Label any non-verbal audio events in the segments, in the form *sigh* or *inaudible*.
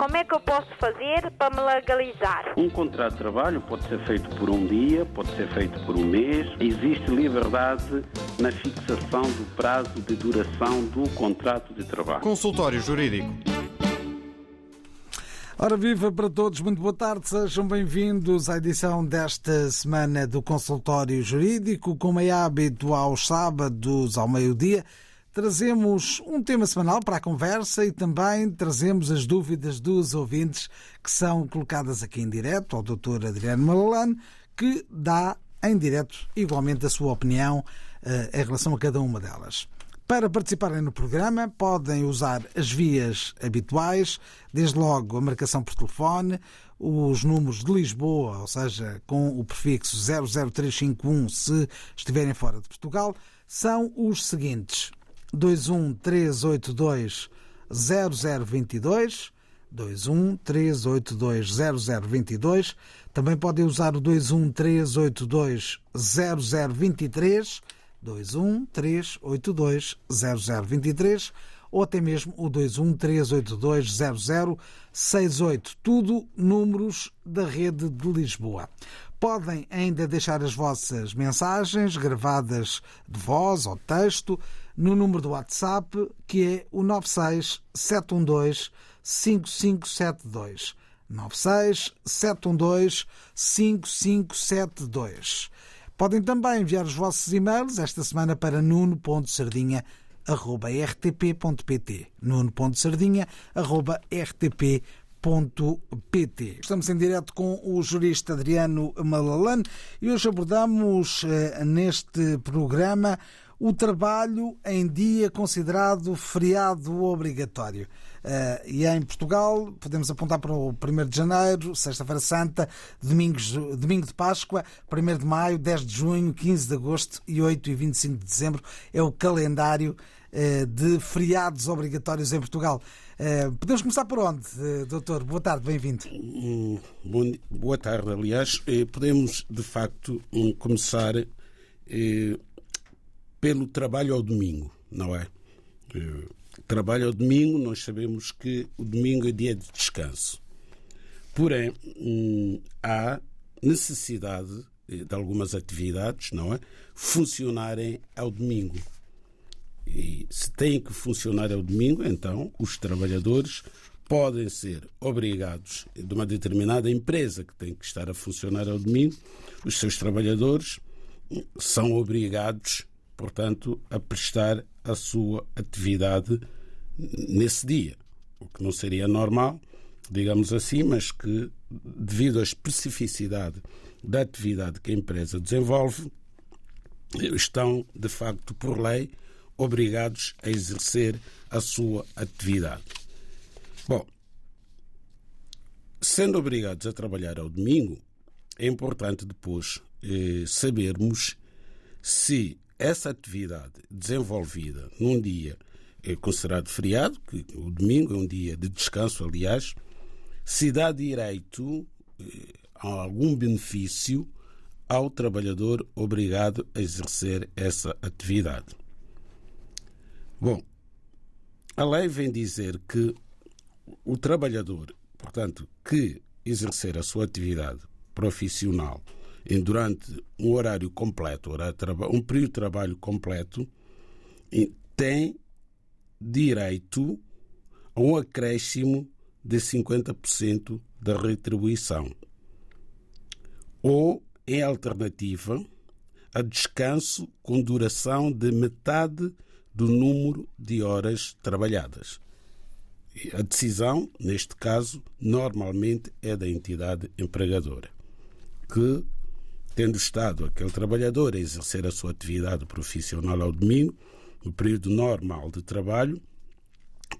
como é que eu posso fazer para me legalizar? Um contrato de trabalho pode ser feito por um dia, pode ser feito por um mês. Existe liberdade na fixação do prazo de duração do contrato de trabalho. Consultório Jurídico. Ora, viva para todos, muito boa tarde, sejam bem-vindos à edição desta semana do Consultório Jurídico. Como é hábito, aos sábados ao meio-dia, trazemos um tema semanal para a conversa e também trazemos as dúvidas dos ouvintes que são colocadas aqui em direto ao Dr. Adriano Malalane, que dá em direto igualmente a sua opinião uh, em relação a cada uma delas. Para participarem no programa, podem usar as vias habituais, desde logo a marcação por telefone, os números de Lisboa, ou seja, com o prefixo 00351 se estiverem fora de Portugal, são os seguintes: 21382 0022 21382 0022 também podem usar o 21382 0023 21 382 0023 ou até mesmo o 21 382 0068. Tudo números da rede de Lisboa. Podem ainda deixar as vossas mensagens gravadas de voz ou texto no número do WhatsApp que é o 96 712 5572. 96 712 5572. Podem também enviar os vossos e-mails esta semana para nuno.sardinha.rtp.pt nuno.sardinha.rtp.pt Estamos em direto com o jurista Adriano Malalane e hoje abordamos eh, neste programa o trabalho em dia considerado feriado obrigatório. Uh, e em Portugal, podemos apontar para o 1 de janeiro, Sexta-feira Santa, domingos, domingo de Páscoa, 1 de maio, 10 de junho, 15 de agosto e 8 e 25 de dezembro. É o calendário uh, de feriados obrigatórios em Portugal. Uh, podemos começar por onde, doutor? Boa tarde, bem-vindo. Hum, boa tarde, aliás. Podemos, de facto, hum, começar pelo trabalho ao domingo, não é? trabalho ao domingo, nós sabemos que o domingo é dia de descanso. Porém, hum, há necessidade de algumas atividades, não é? Funcionarem ao domingo. E se têm que funcionar ao domingo, então os trabalhadores podem ser obrigados, de uma determinada empresa que tem que estar a funcionar ao domingo, os seus trabalhadores são obrigados, portanto, a prestar a sua atividade nesse dia, o que não seria normal, digamos assim, mas que, devido à especificidade da atividade que a empresa desenvolve, estão, de facto, por lei, obrigados a exercer a sua atividade. Bom, sendo obrigados a trabalhar ao domingo, é importante depois eh, sabermos se essa atividade desenvolvida num dia é considerado feriado, que o domingo é um dia de descanso, aliás, se dá direito eh, a algum benefício ao trabalhador obrigado a exercer essa atividade. Bom, a lei vem dizer que o trabalhador, portanto, que exercer a sua atividade profissional em durante um horário completo, um período de trabalho completo, tem direito a um acréscimo de 50% da retribuição. Ou, em alternativa, a descanso com duração de metade do número de horas trabalhadas. A decisão, neste caso, normalmente é da entidade empregadora, que, tendo estado aquele trabalhador a exercer a sua atividade profissional ao domingo, no período normal de trabalho,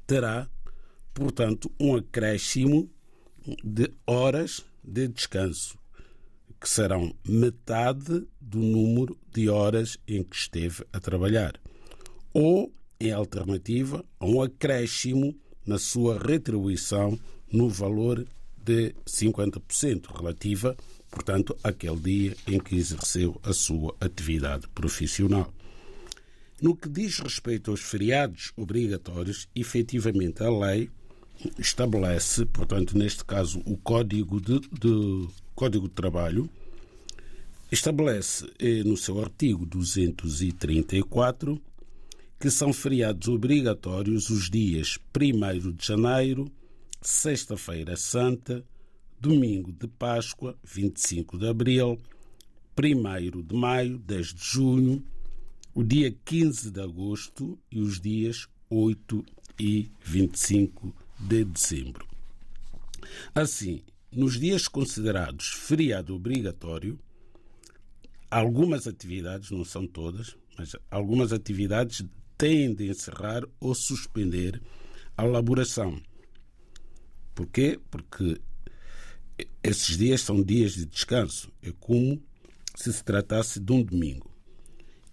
terá, portanto, um acréscimo de horas de descanso, que serão metade do número de horas em que esteve a trabalhar, ou, em alternativa, um acréscimo na sua retribuição no valor de 50% relativa, portanto, àquele dia em que exerceu a sua atividade profissional. No que diz respeito aos feriados obrigatórios, efetivamente a lei estabelece, portanto, neste caso, o Código de, de Código de Trabalho, estabelece eh, no seu artigo 234 que são feriados obrigatórios os dias 1 de janeiro, Sexta-feira Santa, Domingo de Páscoa, 25 de abril, 1 de maio, 10 de junho, o dia 15 de agosto e os dias 8 e 25 de dezembro. Assim, nos dias considerados feriado obrigatório, algumas atividades, não são todas, mas algumas atividades têm de encerrar ou suspender a elaboração. Porquê? Porque esses dias são dias de descanso. É como se se tratasse de um domingo.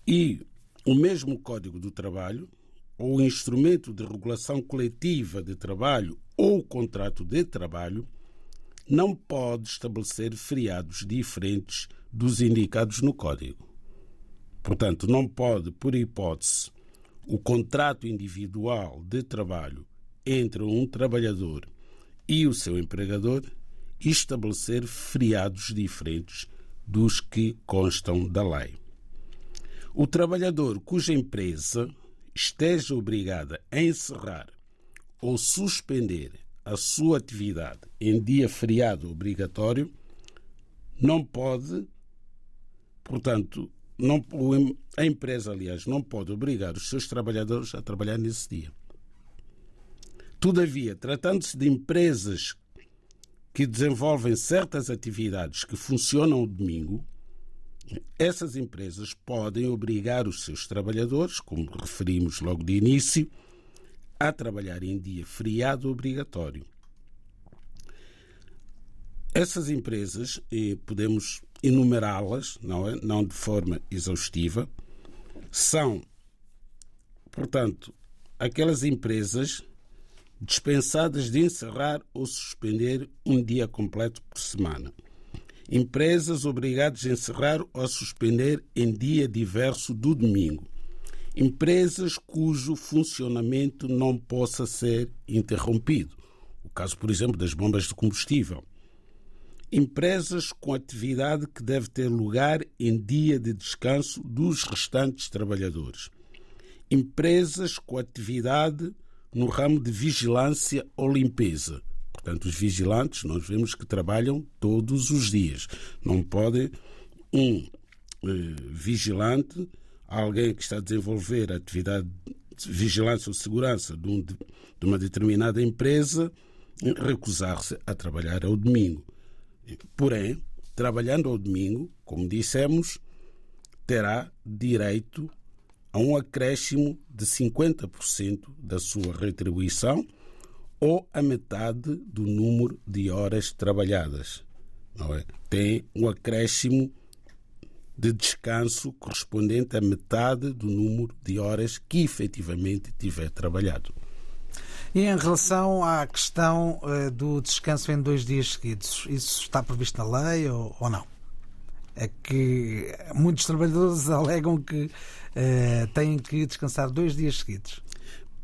E o mesmo Código do Trabalho, ou instrumento de regulação coletiva de trabalho ou contrato de trabalho, não pode estabelecer feriados diferentes dos indicados no Código. Portanto, não pode, por hipótese, o contrato individual de trabalho entre um trabalhador e o seu empregador estabelecer feriados diferentes dos que constam da lei. O trabalhador cuja empresa esteja obrigada a encerrar ou suspender a sua atividade em dia feriado obrigatório não pode, portanto, não, a empresa, aliás, não pode obrigar os seus trabalhadores a trabalhar nesse dia. Todavia, tratando-se de empresas que desenvolvem certas atividades que funcionam o domingo, essas empresas podem obrigar os seus trabalhadores, como referimos logo de início, a trabalhar em dia feriado obrigatório. Essas empresas, e podemos enumerá-las, não, é? não de forma exaustiva, são, portanto, aquelas empresas dispensadas de encerrar ou suspender um dia completo por semana. Empresas obrigadas a encerrar ou suspender em dia diverso do domingo. Empresas cujo funcionamento não possa ser interrompido. O caso, por exemplo, das bombas de combustível. Empresas com atividade que deve ter lugar em dia de descanso dos restantes trabalhadores. Empresas com atividade no ramo de vigilância ou limpeza. Portanto, os vigilantes, nós vemos que trabalham todos os dias. Não pode um eh, vigilante, alguém que está a desenvolver a atividade de vigilância ou segurança de, um, de uma determinada empresa, recusar-se a trabalhar ao domingo. Porém, trabalhando ao domingo, como dissemos, terá direito a um acréscimo de 50% da sua retribuição ou a metade do número de horas trabalhadas. É? Tem um acréscimo de descanso correspondente a metade do número de horas que efetivamente tiver trabalhado. E em relação à questão uh, do descanso em dois dias seguidos, isso está previsto na lei ou não? É que muitos trabalhadores *laughs* alegam que uh, têm que descansar dois dias seguidos.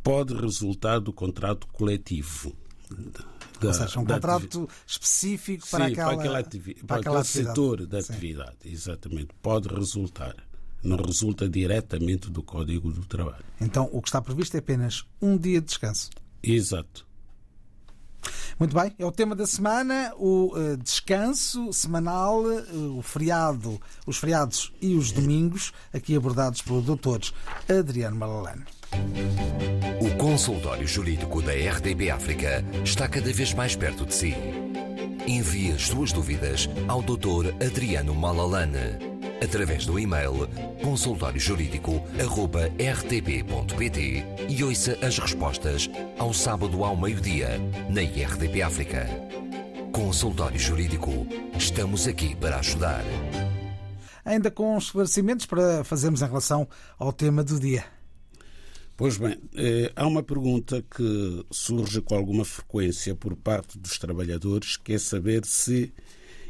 Pode resultar do contrato coletivo. Da, Ou seja, um contrato específico para, sim, aquela, para, aquela para, para aquele setor da sim. atividade. Exatamente. Pode resultar. Não resulta diretamente do Código do Trabalho. Então, o que está previsto é apenas um dia de descanso. Exato. Muito bem, é o tema da semana, o uh, descanso semanal, uh, o feriado, os feriados e os domingos, aqui abordados pelo Dr. Adriano Malalane. O consultório jurídico da RDB África está cada vez mais perto de si. Envie as suas dúvidas ao Dr. Adriano Malalane através do e-mail consultóriojurídico.rtp.pt e ouça as respostas ao sábado ao meio-dia na IRTP África. Consultório Jurídico. Estamos aqui para ajudar. Ainda com esclarecimentos para fazermos em relação ao tema do dia. Pois bem, eh, há uma pergunta que surge com alguma frequência por parte dos trabalhadores, que é saber se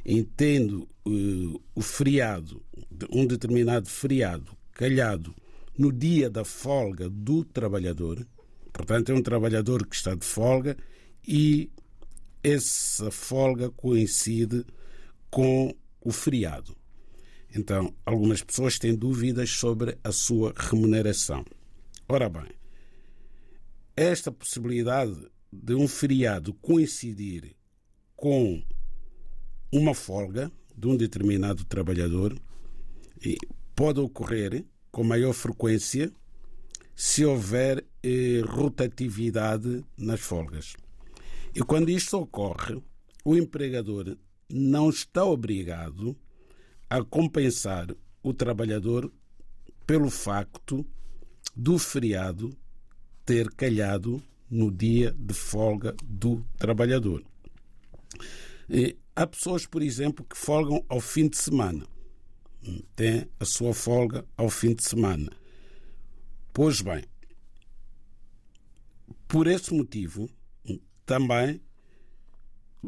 entendo uh, o feriado, um determinado feriado calhado no dia da folga do trabalhador, portanto é um trabalhador que está de folga e essa folga coincide com o feriado. Então, algumas pessoas têm dúvidas sobre a sua remuneração. Ora bem, esta possibilidade de um feriado coincidir com uma folga de um determinado trabalhador pode ocorrer com maior frequência se houver eh, rotatividade nas folgas. E quando isto ocorre, o empregador não está obrigado a compensar o trabalhador pelo facto do feriado ter calhado no dia de folga do trabalhador. E há pessoas, por exemplo, que folgam ao fim de semana. Tem a sua folga ao fim de semana. Pois bem, por esse motivo, também,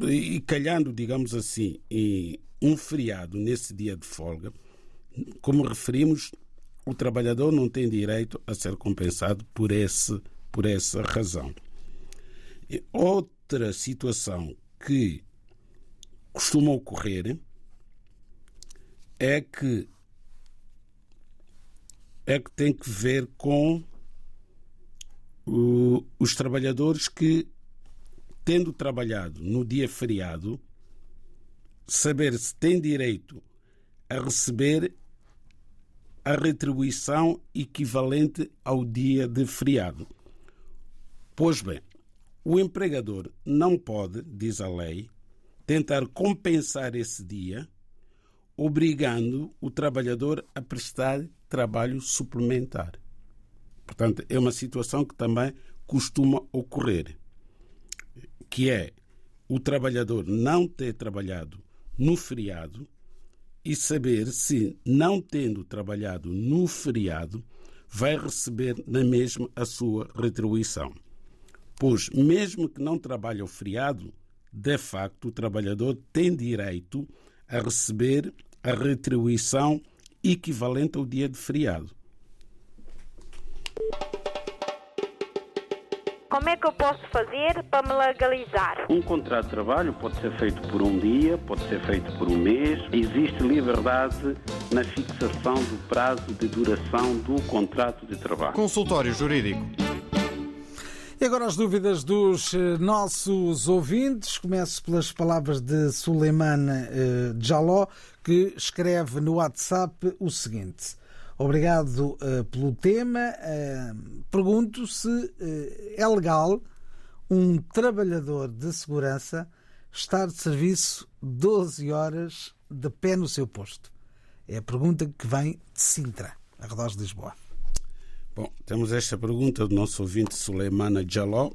e calhando, digamos assim, em um feriado nesse dia de folga, como referimos, o trabalhador não tem direito a ser compensado por, esse, por essa razão. Outra situação que costuma ocorrer é que é que tem que ver com uh, os trabalhadores que, tendo trabalhado no dia feriado, saber se têm direito a receber a retribuição equivalente ao dia de feriado. Pois bem, o empregador não pode, diz a lei, tentar compensar esse dia, obrigando o trabalhador a prestar trabalho suplementar. Portanto, é uma situação que também costuma ocorrer, que é o trabalhador não ter trabalhado no feriado e saber se, não tendo trabalhado no feriado, vai receber na mesma a sua retribuição. Pois, mesmo que não trabalhe o feriado, de facto, o trabalhador tem direito a receber a retribuição equivalente ao dia de feriado. Como é que eu posso fazer para me legalizar? Um contrato de trabalho pode ser feito por um dia, pode ser feito por um mês. Existe liberdade na fixação do prazo de duração do contrato de trabalho. Consultório Jurídico. E agora as dúvidas dos eh, nossos ouvintes. Começo pelas palavras de Suleiman eh, Jaló, que escreve no WhatsApp o seguinte. Obrigado uh, pelo tema. Pergunto se é legal um trabalhador de segurança estar de serviço 12 horas de pé no seu posto. É a pergunta que vem de Sintra, arredores de Lisboa. Bom, temos esta pergunta do nosso ouvinte Suleimana Jaló,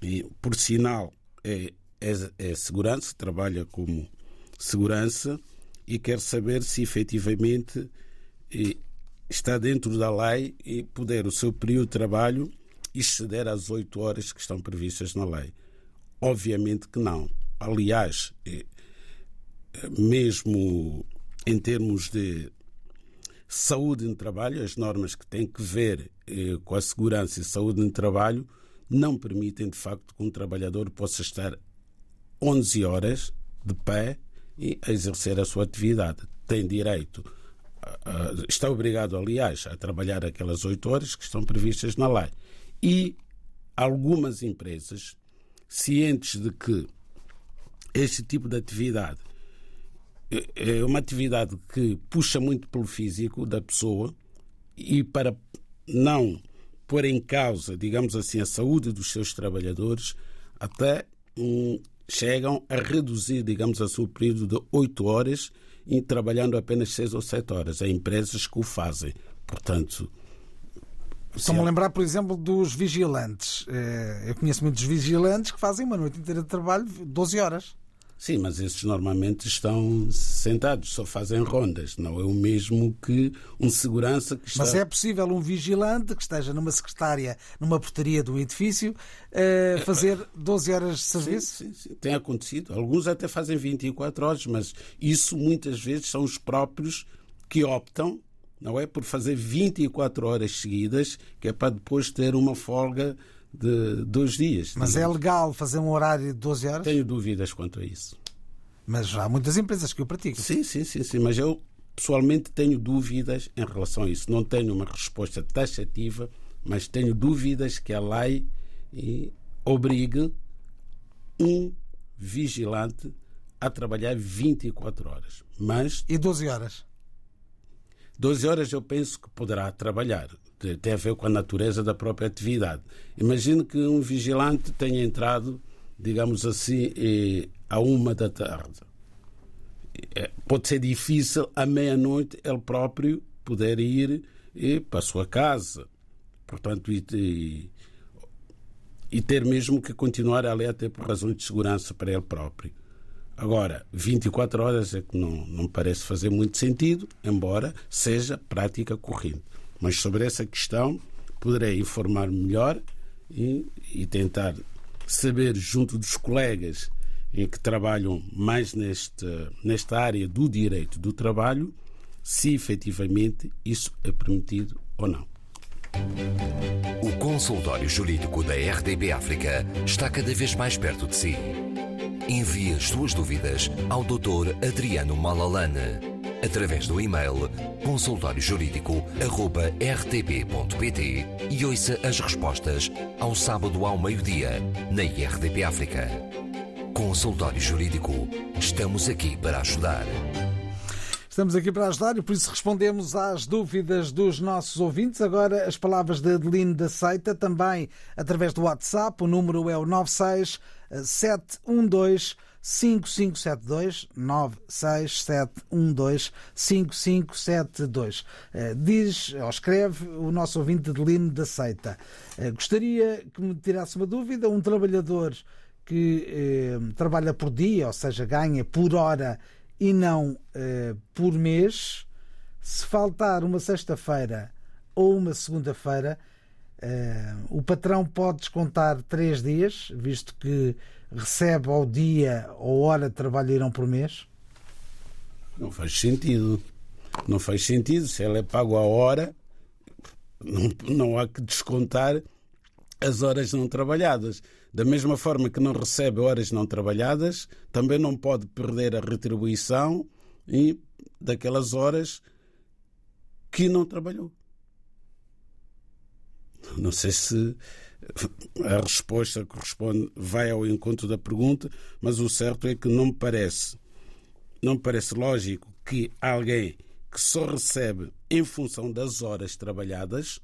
e por sinal é, é, é segurança, trabalha como segurança e quer saber se efetivamente está dentro da lei e puder o seu período de trabalho exceder as oito horas que estão previstas na lei. Obviamente que não. Aliás, eh, mesmo em termos de saúde no trabalho, as normas que têm que ver eh, com a segurança e saúde no trabalho não permitem, de facto, que um trabalhador possa estar 11 horas de pé e a exercer a sua atividade. Tem direito está obrigado, aliás, a trabalhar aquelas oito horas que estão previstas na lei. E algumas empresas, cientes de que este tipo de atividade é, é uma atividade que puxa muito pelo físico da pessoa e para não pôr em causa, digamos assim, a saúde dos seus trabalhadores, até hum, chegam a reduzir, digamos assim, o período de oito horas e trabalhando apenas seis ou sete horas. Há empresas que o fazem. Portanto. Estão-me a lembrar, por exemplo, dos vigilantes. Eh, eu conheço muitos vigilantes que fazem uma noite inteira de trabalho, 12 horas. Sim, mas esses normalmente estão sentados, só fazem rondas. Não é o mesmo que um segurança que está. Mas é possível um vigilante que esteja numa secretária, numa portaria do edifício, uh, fazer 12 horas de serviço? Sim, sim, sim, tem acontecido. Alguns até fazem 24 horas, mas isso muitas vezes são os próprios que optam, não é? Por fazer 24 horas seguidas, que é para depois ter uma folga de dois dias. Mas é legal fazer um horário de 12 horas? Tenho dúvidas quanto a isso. Mas há muitas empresas que o praticam. Sim, sim, sim, sim. Mas eu pessoalmente tenho dúvidas em relação a isso. Não tenho uma resposta taxativa, mas tenho dúvidas que a lei obrigue um vigilante a trabalhar 24 horas. Mas. E 12 horas? 12 horas eu penso que poderá trabalhar. Tem a ver com a natureza da própria atividade. Imagino que um vigilante tenha entrado, digamos assim, à uma da tarde. É, pode ser difícil à meia-noite ele próprio poder ir para a sua casa. Portanto, e, e ter mesmo que continuar ali até por razões de segurança para ele próprio. Agora, 24 horas é que não, não parece fazer muito sentido, embora seja prática corrente. Mas sobre essa questão poderei informar melhor e, e tentar saber, junto dos colegas em que trabalham mais nesta, nesta área do direito do trabalho, se efetivamente isso é permitido ou não. O consultório jurídico da RDB África está cada vez mais perto de si. Envie as suas dúvidas ao Dr. Adriano Malalane através do e-mail consultóriojurídico.rtp.pt e ouça as respostas ao sábado ao meio-dia na RDP África. Consultório Jurídico. Estamos aqui para ajudar. Estamos aqui para ajudar e por isso respondemos às dúvidas dos nossos ouvintes. Agora as palavras de Adeline da Seita, também através do WhatsApp. O número é o 96 712 5572 96712 5572. Diz ou escreve o nosso ouvinte Adeline da Seita. Eh, gostaria que me tirasse uma dúvida. Um trabalhador que eh, trabalha por dia, ou seja, ganha por hora e não eh, por mês, se faltar uma sexta-feira ou uma segunda-feira, eh, o patrão pode descontar três dias, visto que recebe ao dia ou hora de trabalho irão por mês? Não faz sentido. Não faz sentido. Se ele é pago a hora, não, não há que descontar as horas não trabalhadas. Da mesma forma que não recebe horas não trabalhadas, também não pode perder a retribuição e daquelas horas que não trabalhou. Não sei se a resposta corresponde vai ao encontro da pergunta, mas o certo é que não me parece não me parece lógico que alguém que só recebe em função das horas trabalhadas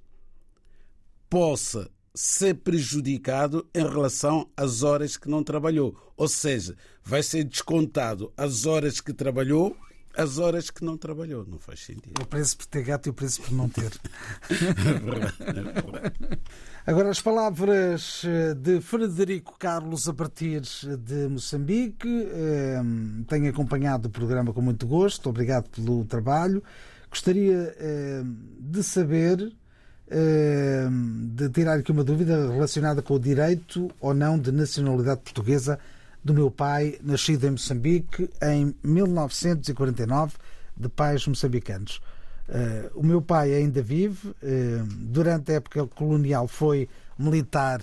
possa ser prejudicado em relação às horas que não trabalhou. Ou seja, vai ser descontado as horas que trabalhou, as horas que não trabalhou. Não faz sentido. O preço por ter gato e o preço por não ter. *laughs* é é. Agora, as palavras eh, de Frederico Carlos a partir de Moçambique. Eh, tenho acompanhado o programa com muito gosto. Obrigado pelo trabalho. Gostaria eh, de saber de tirar aqui uma dúvida relacionada com o direito ou não de nacionalidade portuguesa do meu pai, nascido em Moçambique em 1949, de pais moçambicanos. o meu pai ainda vive. durante a época colonial foi militar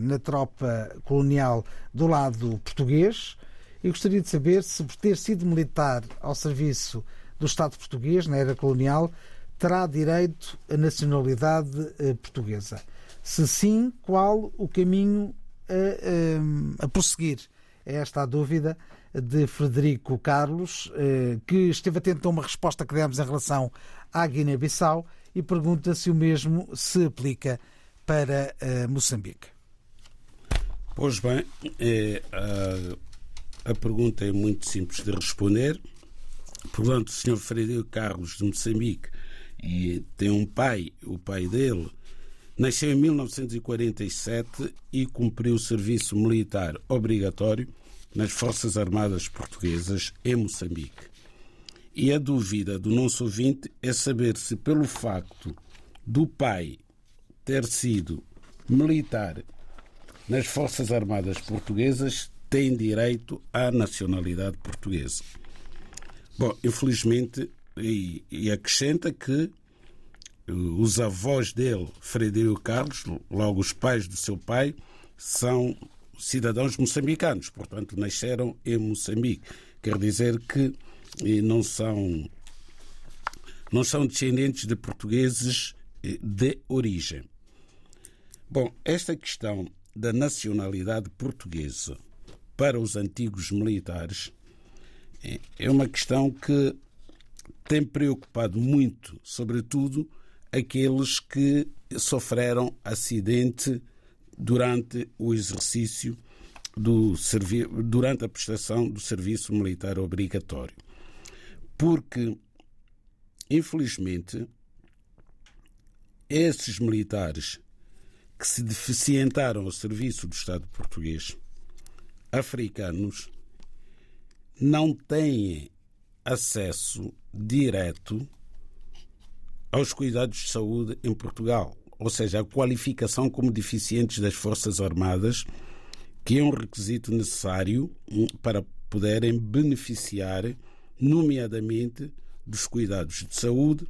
na tropa colonial do lado português e gostaria de saber se por ter sido militar ao serviço do Estado português na era colonial terá direito à nacionalidade portuguesa. Se sim, qual o caminho a, a, a prosseguir? É esta a dúvida de Frederico Carlos, eh, que esteve atento a uma resposta que demos em relação à Guiné-Bissau e pergunta se o mesmo se aplica para eh, Moçambique. Pois bem, é, a, a pergunta é muito simples de responder. Portanto, o Sr. Frederico Carlos de Moçambique e tem um pai, o pai dele nasceu em 1947 e cumpriu o serviço militar obrigatório nas Forças Armadas Portuguesas em Moçambique. E a dúvida do nosso ouvinte é saber se, pelo facto do pai ter sido militar nas Forças Armadas Portuguesas, tem direito à nacionalidade portuguesa. Bom, infelizmente, e, e acrescenta que os avós dele, Frederico Carlos, logo os pais do seu pai, são cidadãos moçambicanos, portanto, nasceram em Moçambique. Quer dizer que não são, não são descendentes de portugueses de origem. Bom, esta questão da nacionalidade portuguesa para os antigos militares é uma questão que tem preocupado muito, sobretudo, aqueles que sofreram acidente durante o exercício do durante a prestação do serviço militar obrigatório. Porque, infelizmente, esses militares que se deficientaram ao serviço do Estado português, africanos, não têm acesso direto aos cuidados de saúde em Portugal, ou seja, a qualificação como deficientes das Forças Armadas, que é um requisito necessário hum, para poderem beneficiar, nomeadamente, dos cuidados de saúde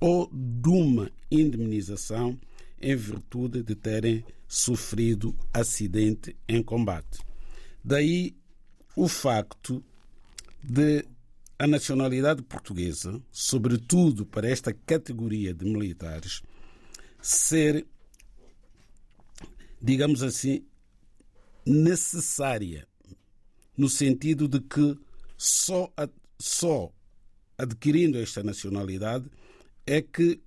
ou de uma indemnização em virtude de terem sofrido acidente em combate. Daí o facto de a nacionalidade portuguesa, sobretudo para esta categoria de militares, ser, digamos assim, necessária, no sentido de que só, só adquirindo esta nacionalidade é que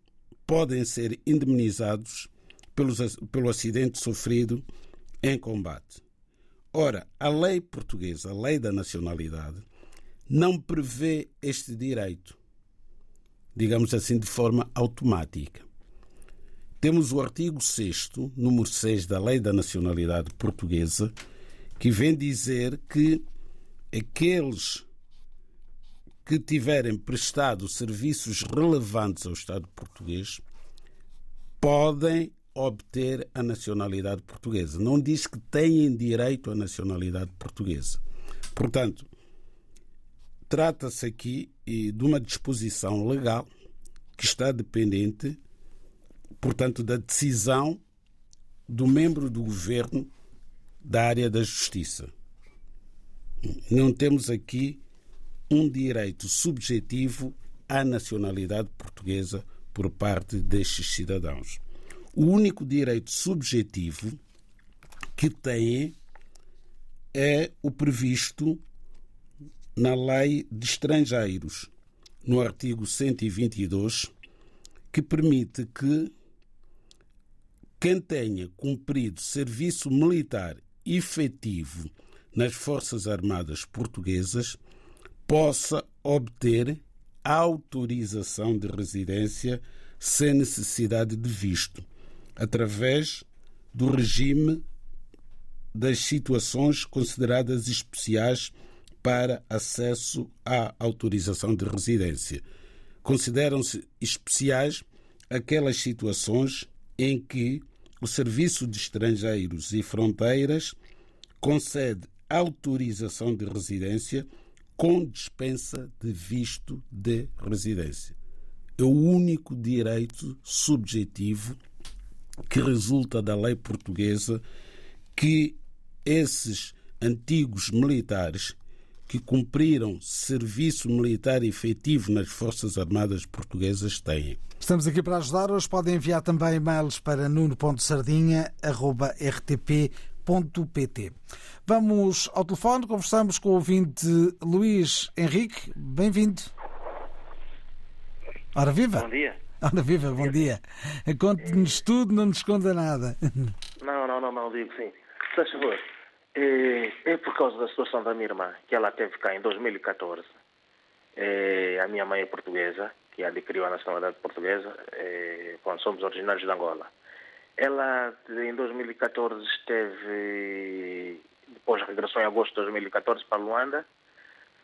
podem ser indemnizados pelos, pelo acidente sofrido em combate. Ora, a lei portuguesa, a lei da nacionalidade, não prevê este direito, digamos assim, de forma automática. Temos o artigo 6, número 6 da Lei da Nacionalidade Portuguesa, que vem dizer que aqueles que tiverem prestado serviços relevantes ao Estado português podem obter a nacionalidade portuguesa. Não diz que têm direito à nacionalidade portuguesa. Portanto, Trata-se aqui de uma disposição legal que está dependente, portanto, da decisão do membro do governo da área da justiça. Não temos aqui um direito subjetivo à nacionalidade portuguesa por parte destes cidadãos. O único direito subjetivo que têm é o previsto na Lei de Estrangeiros, no artigo 122, que permite que quem tenha cumprido serviço militar efetivo nas Forças Armadas Portuguesas possa obter autorização de residência sem necessidade de visto, através do regime das situações consideradas especiais para acesso à autorização de residência. Consideram-se especiais aquelas situações em que o Serviço de Estrangeiros e Fronteiras concede autorização de residência com dispensa de visto de residência. É o único direito subjetivo que resulta da lei portuguesa que esses antigos militares que cumpriram serviço militar efetivo nas Forças Armadas Portuguesas têm. Estamos aqui para ajudar. Hoje podem enviar também e-mails para nuno.sardinha.rtp.pt. Vamos ao telefone, conversamos com o ouvinte Luís Henrique. Bem-vindo. Ora viva! Bom dia. Ora viva, bom dia. Conte-nos tudo, não nos esconda nada. Não, não, não, não, digo sim. Se faz favor, é, é, por causa da situação da minha irmã, que ela teve cá em 2014. É, a minha mãe é portuguesa, que adquiriu a nacionalidade portuguesa, é, quando somos originários de Angola. Ela, em 2014, esteve, depois regressou em agosto de 2014 para Luanda,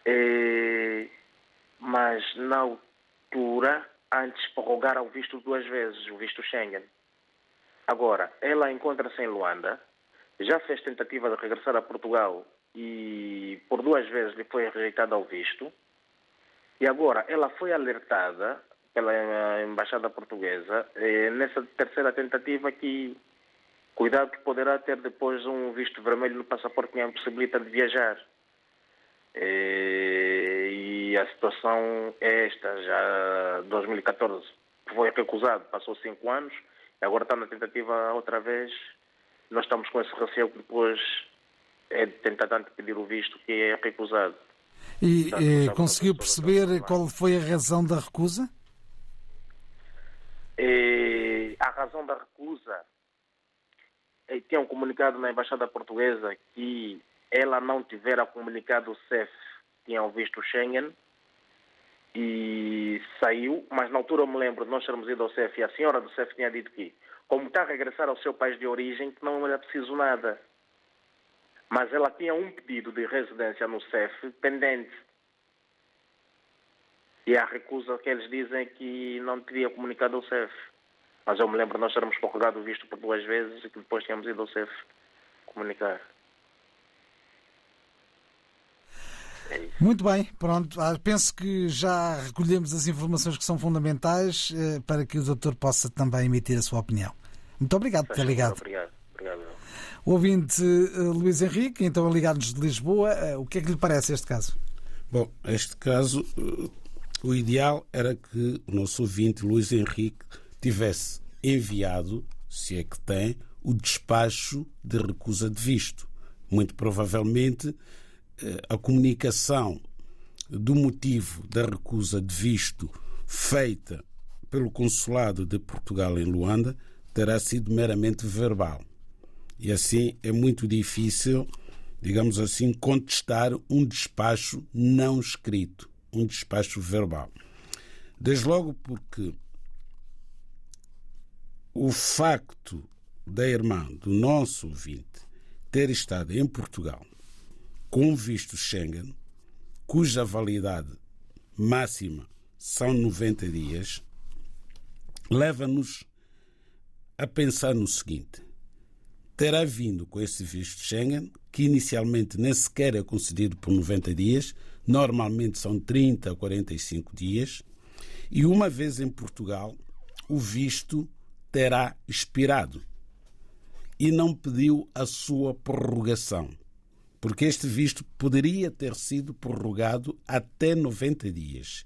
é, mas na altura, antes prorrogaram o visto duas vezes, o visto Schengen. Agora, ela encontra-se em Luanda, já fez tentativa de regressar a Portugal e por duas vezes lhe foi rejeitado ao visto. E agora ela foi alertada pela Embaixada Portuguesa, eh, nessa terceira tentativa que cuidado que poderá ter depois um visto vermelho no passaporte que me impossibilita de viajar. Eh, e a situação é esta, já 2014 foi recusado, passou cinco anos, agora está na tentativa outra vez. Nós estamos com esse receio que depois é tentar tanto pedir o visto que é recusado. E eh, conseguiu perceber qual foi a razão da recusa? E a razão da recusa é, tinha um comunicado na Embaixada Portuguesa que ela não tivera comunicado o CEF, tinham visto o Schengen e saiu, mas na altura eu me lembro de nós termos ido ao CEF e a senhora do CEF tinha dito que, como está a regressar ao seu país de origem, que não era preciso nada. Mas ela tinha um pedido de residência no CEF pendente. E a recusa que eles dizem que não teria comunicado ao CEF. Mas eu me lembro de nós termos prorrogado o visto por duas vezes e que depois tínhamos ido ao CEF comunicar. É Muito bem, pronto. Ah, penso que já recolhemos as informações que são fundamentais eh, para que o doutor possa também emitir a sua opinião. Muito obrigado por ter ligado. Obrigado. obrigado. O ouvinte uh, Luís Henrique, então ligado-nos de Lisboa, uh, o que é que lhe parece este caso? Bom, este caso, uh, o ideal era que o nosso ouvinte Luís Henrique tivesse enviado, se é que tem, o despacho de recusa de visto. Muito provavelmente a comunicação do motivo da recusa de visto feita pelo Consulado de Portugal em Luanda terá sido meramente verbal. E assim é muito difícil, digamos assim, contestar um despacho não escrito, um despacho verbal. Desde logo porque o facto da irmã do nosso ouvinte ter estado em Portugal com visto Schengen, cuja validade máxima são 90 dias, leva-nos a pensar no seguinte: terá vindo com esse visto Schengen, que inicialmente nem sequer é concedido por 90 dias, normalmente são 30 a 45 dias, e uma vez em Portugal, o visto terá expirado e não pediu a sua prorrogação porque este visto poderia ter sido prorrogado até 90 dias.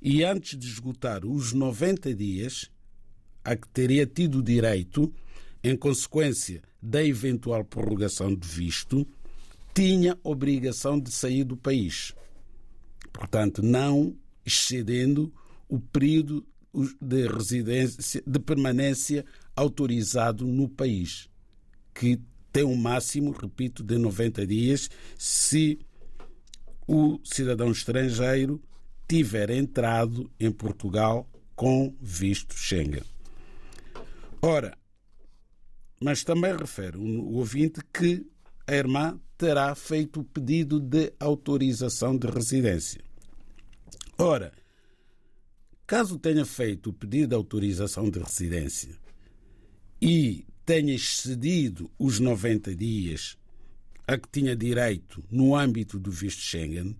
E antes de esgotar os 90 dias a que teria tido direito, em consequência da eventual prorrogação de visto, tinha obrigação de sair do país. Portanto, não excedendo o período de residência de permanência autorizado no país, que tem um máximo, repito, de 90 dias se o cidadão estrangeiro tiver entrado em Portugal com visto Schengen. Ora, mas também refere o ouvinte que a irmã terá feito o pedido de autorização de residência. Ora, caso tenha feito o pedido de autorização de residência e tenha excedido os 90 dias a que tinha direito no âmbito do visto Schengen,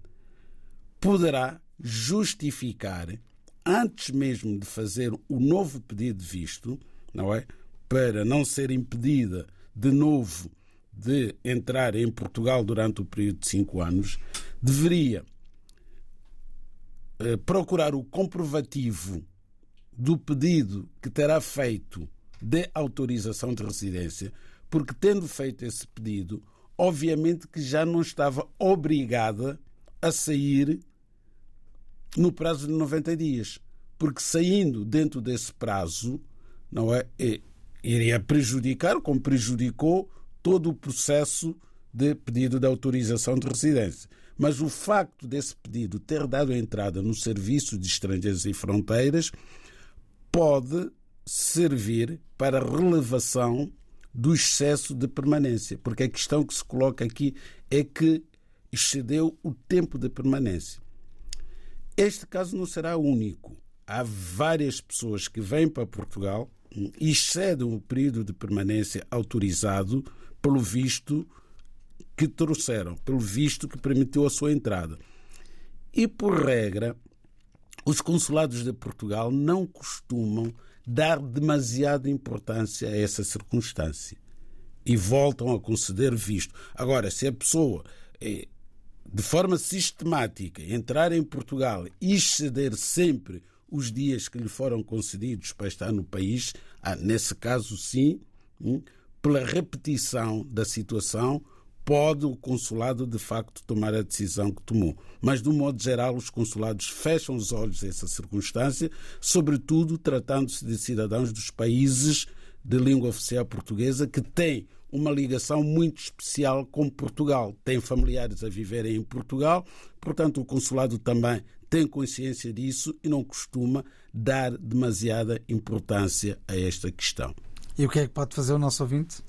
poderá justificar, antes mesmo de fazer o novo pedido de visto, não é? Para não ser impedida de novo de entrar em Portugal durante o período de cinco anos, deveria eh, procurar o comprovativo do pedido que terá feito de autorização de residência, porque tendo feito esse pedido, obviamente que já não estava obrigada a sair no prazo de 90 dias, porque saindo dentro desse prazo, não é, iria prejudicar, como prejudicou todo o processo de pedido de autorização de residência. Mas o facto desse pedido ter dado entrada no Serviço de Estrangeiros e Fronteiras pode servir para relevação do excesso de permanência, porque a questão que se coloca aqui é que excedeu o tempo de permanência. Este caso não será único. Há várias pessoas que vêm para Portugal e excedem o período de permanência autorizado pelo visto que trouxeram, pelo visto que permitiu a sua entrada. E, por regra, os consulados de Portugal não costumam dar demasiada importância a essa circunstância e voltam a conceder visto. Agora, se a pessoa eh, de forma sistemática entrar em Portugal e exceder sempre os dias que lhe foram concedidos para estar no país, ah, nesse caso sim, hum, pela repetição da situação, pode o consulado de facto tomar a decisão que tomou. Mas, de um modo geral, os consulados fecham os olhos a essa circunstância, sobretudo tratando-se de cidadãos dos países de língua oficial portuguesa que têm uma ligação muito especial com Portugal. Têm familiares a viverem em Portugal, portanto, o consulado também tem consciência disso e não costuma dar demasiada importância a esta questão. E o que é que pode fazer o nosso ouvinte?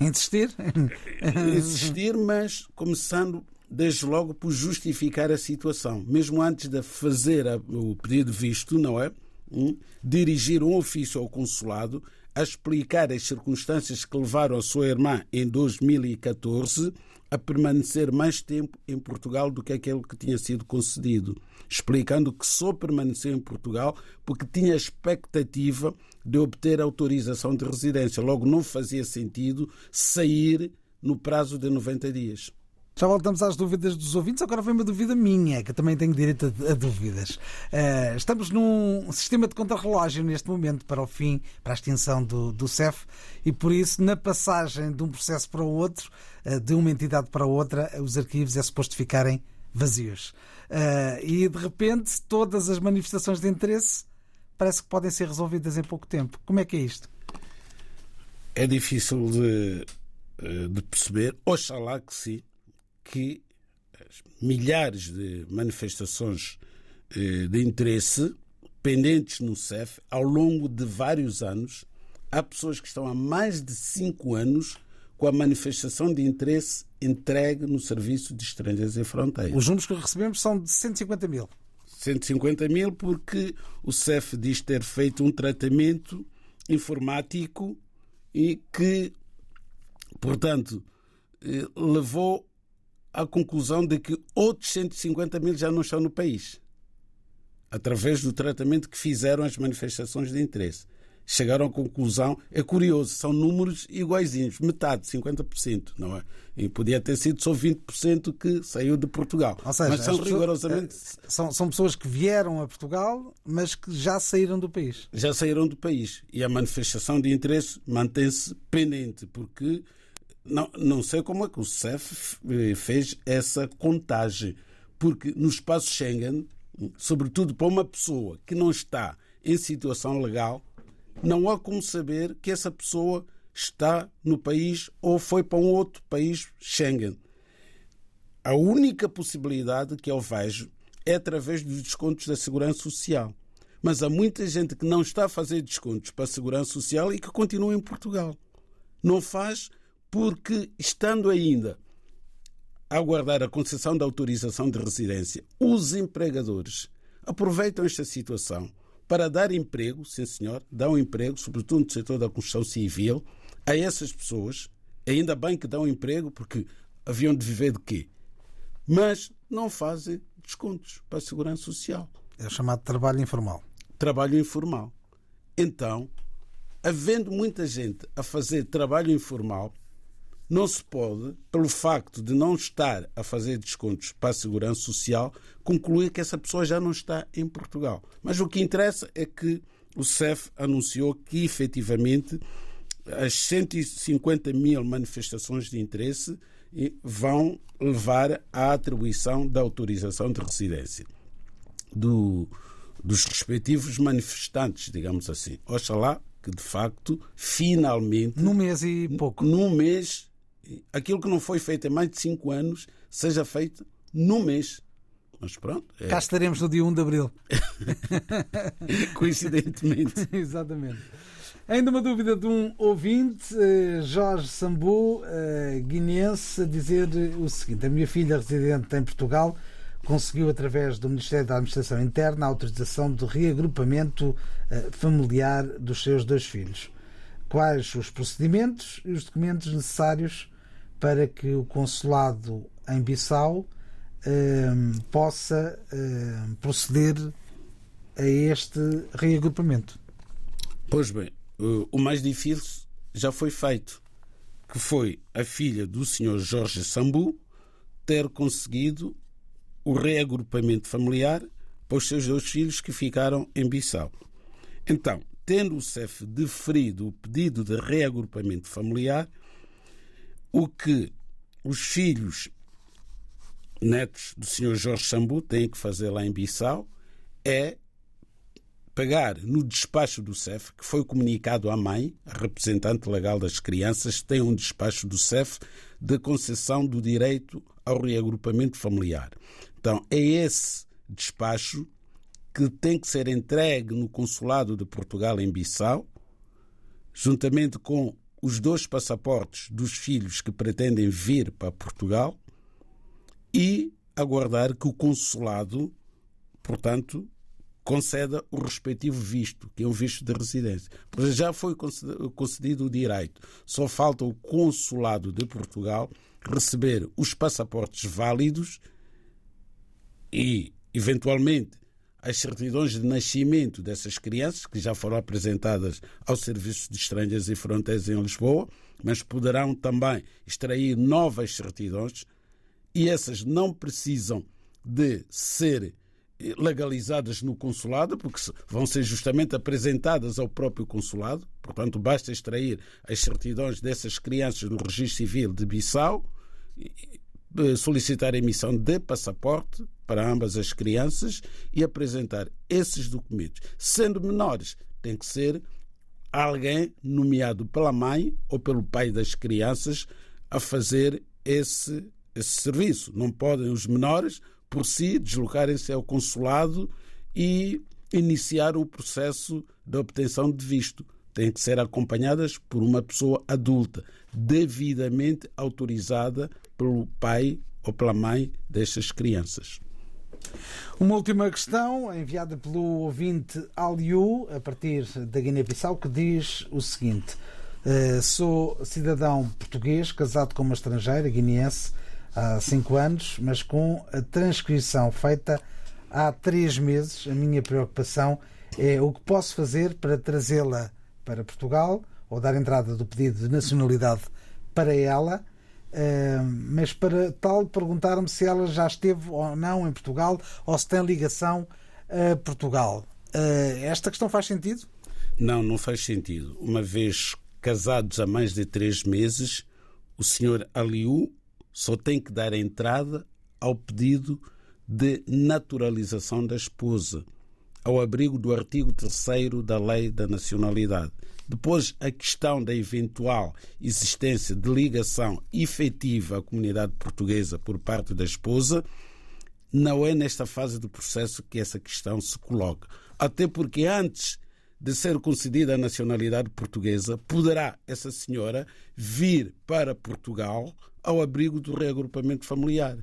Insistir? *laughs* Insistir, mas começando desde logo por justificar a situação. Mesmo antes de fazer o pedido de visto, não é? Hum, dirigir um ofício ao consulado a explicar as circunstâncias que levaram a sua irmã em 2014 a permanecer mais tempo em Portugal do que aquele que tinha sido concedido, explicando que só permaneceu em Portugal porque tinha expectativa de obter autorização de residência. Logo, não fazia sentido sair no prazo de 90 dias. Já voltamos às dúvidas dos ouvintes. Agora vem uma dúvida minha, que também tenho direito a, dúvidas. Uh, estamos num sistema de contrarrelógio neste momento para o fim, para a extinção do, do CEF, e por isso, na passagem de um processo para o outro, uh, de uma entidade para outra, os arquivos é suposto ficarem vazios. Uh, e de repente, todas as manifestações de interesse parece que podem ser resolvidas em pouco tempo. Como é que é isto? É difícil de, de perceber. Oxalá que sim que milhares de manifestações eh, de interesse pendentes no CEF ao longo de vários anos. Há pessoas que estão há mais de cinco anos com a manifestação de interesse entregue no Serviço de Estrangeiros e Fronteiras. Os números que recebemos são de 150 mil. 150 mil porque o CEF diz ter feito um tratamento informático e que, portanto, eh, levou à conclusão de que outros 150 mil já não estão no país, através do tratamento que fizeram as manifestações de interesse. Chegaram à conclusão, é curioso, são números iguaizinhos, metade, 50%, não é? E podia ter sido só 20% que saiu de Portugal. Ou seja, mas são rigorosamente. Eh, são, são pessoas que vieram a Portugal, mas que já saíram do país. Já saíram do país. E a manifestação de interesse mantém-se pendente, porque não, não sei como é que o CEF fez essa contagem, porque no espaço Schengen, sobretudo para uma pessoa que não está em situação legal, não há como saber que essa pessoa está no país ou foi para um outro país Schengen. A única possibilidade que eu vejo é através dos descontos da Segurança Social. Mas há muita gente que não está a fazer descontos para a Segurança Social e que continua em Portugal. Não faz porque, estando ainda a aguardar a concessão da autorização de residência, os empregadores aproveitam esta situação para dar emprego, sim senhor, dão emprego, sobretudo no setor da construção civil, a essas pessoas. Ainda bem que dão emprego, porque haviam de viver de quê? Mas não fazem descontos para a segurança social. É chamado trabalho informal. Trabalho informal. Então, havendo muita gente a fazer trabalho informal, não se pode, pelo facto de não estar a fazer descontos para a segurança social, concluir que essa pessoa já não está em Portugal. Mas o que interessa é que o CEF anunciou que, efetivamente, as 150 mil manifestações de interesse vão levar à atribuição da autorização de residência do, dos respectivos manifestantes, digamos assim. Oxalá que, de facto, finalmente. Num mês e pouco. Num mês aquilo que não foi feito em mais de cinco anos seja feito num mês. Mas pronto. É... Cá estaremos no dia 1 de abril. *laughs* Coincidentemente. *laughs* Exatamente. Ainda uma dúvida de um ouvinte, eh, Jorge Sambu, eh, guineense, a dizer o seguinte: A minha filha residente em Portugal conseguiu, através do Ministério da Administração Interna, a autorização de reagrupamento eh, familiar dos seus dois filhos. Quais os procedimentos e os documentos necessários para que o consulado em Bissau possa proceder a este reagrupamento. Pois bem, o mais difícil já foi feito, que foi a filha do senhor Jorge Sambu ter conseguido o reagrupamento familiar para os seus dois filhos que ficaram em Bissau. Então, tendo o CEF deferido o pedido de reagrupamento familiar, o que os filhos netos do Sr. Jorge Sambu têm que fazer lá em Bissau é pagar no despacho do CEF, que foi comunicado à mãe, a representante legal das crianças, tem um despacho do CEF de concessão do direito ao reagrupamento familiar. Então, é esse despacho que tem que ser entregue no Consulado de Portugal em Bissau, juntamente com os dois passaportes dos filhos que pretendem vir para Portugal e aguardar que o consulado, portanto, conceda o respectivo visto, que é um visto de residência. Pois já foi concedido o direito. Só falta o consulado de Portugal receber os passaportes válidos e, eventualmente, as certidões de nascimento dessas crianças, que já foram apresentadas ao Serviço de Estrangeiros e Fronteiras em Lisboa, mas poderão também extrair novas certidões e essas não precisam de ser legalizadas no consulado, porque vão ser justamente apresentadas ao próprio consulado. Portanto, basta extrair as certidões dessas crianças do registro civil de Bissau, solicitar a emissão de passaporte para ambas as crianças e apresentar esses documentos. Sendo menores, tem que ser alguém nomeado pela mãe ou pelo pai das crianças a fazer esse, esse serviço. Não podem os menores, por si, deslocarem-se ao consulado e iniciar o processo de obtenção de visto. Têm que ser acompanhadas por uma pessoa adulta, devidamente autorizada pelo pai ou pela mãe destas crianças. Uma última questão enviada pelo ouvinte Aliu, a partir da Guiné-Bissau, que diz o seguinte: uh, Sou cidadão português, casado com uma estrangeira, guineense, há cinco anos, mas com a transcrição feita há três meses. A minha preocupação é o que posso fazer para trazê-la para Portugal ou dar entrada do pedido de nacionalidade para ela mas para tal, perguntaram-me se ela já esteve ou não em Portugal ou se tem ligação a Portugal. Uh, esta questão faz sentido? Não, não faz sentido. Uma vez casados há mais de três meses, o senhor Aliu só tem que dar entrada ao pedido de naturalização da esposa, ao abrigo do artigo 3 da Lei da Nacionalidade. Depois, a questão da eventual existência de ligação efetiva à comunidade portuguesa por parte da esposa, não é nesta fase do processo que essa questão se coloca. Até porque antes de ser concedida a nacionalidade portuguesa, poderá essa senhora vir para Portugal ao abrigo do reagrupamento familiar,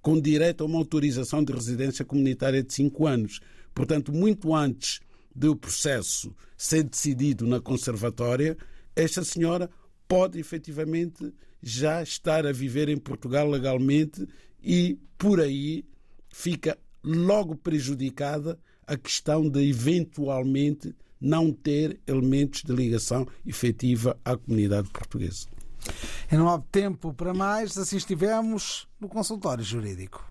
com direito a uma autorização de residência comunitária de cinco anos. Portanto, muito antes do processo ser decidido na conservatória, esta senhora pode efetivamente já estar a viver em Portugal legalmente e por aí fica logo prejudicada a questão de eventualmente não ter elementos de ligação efetiva à comunidade portuguesa. E não há tempo para mais, assim estivemos no consultório jurídico.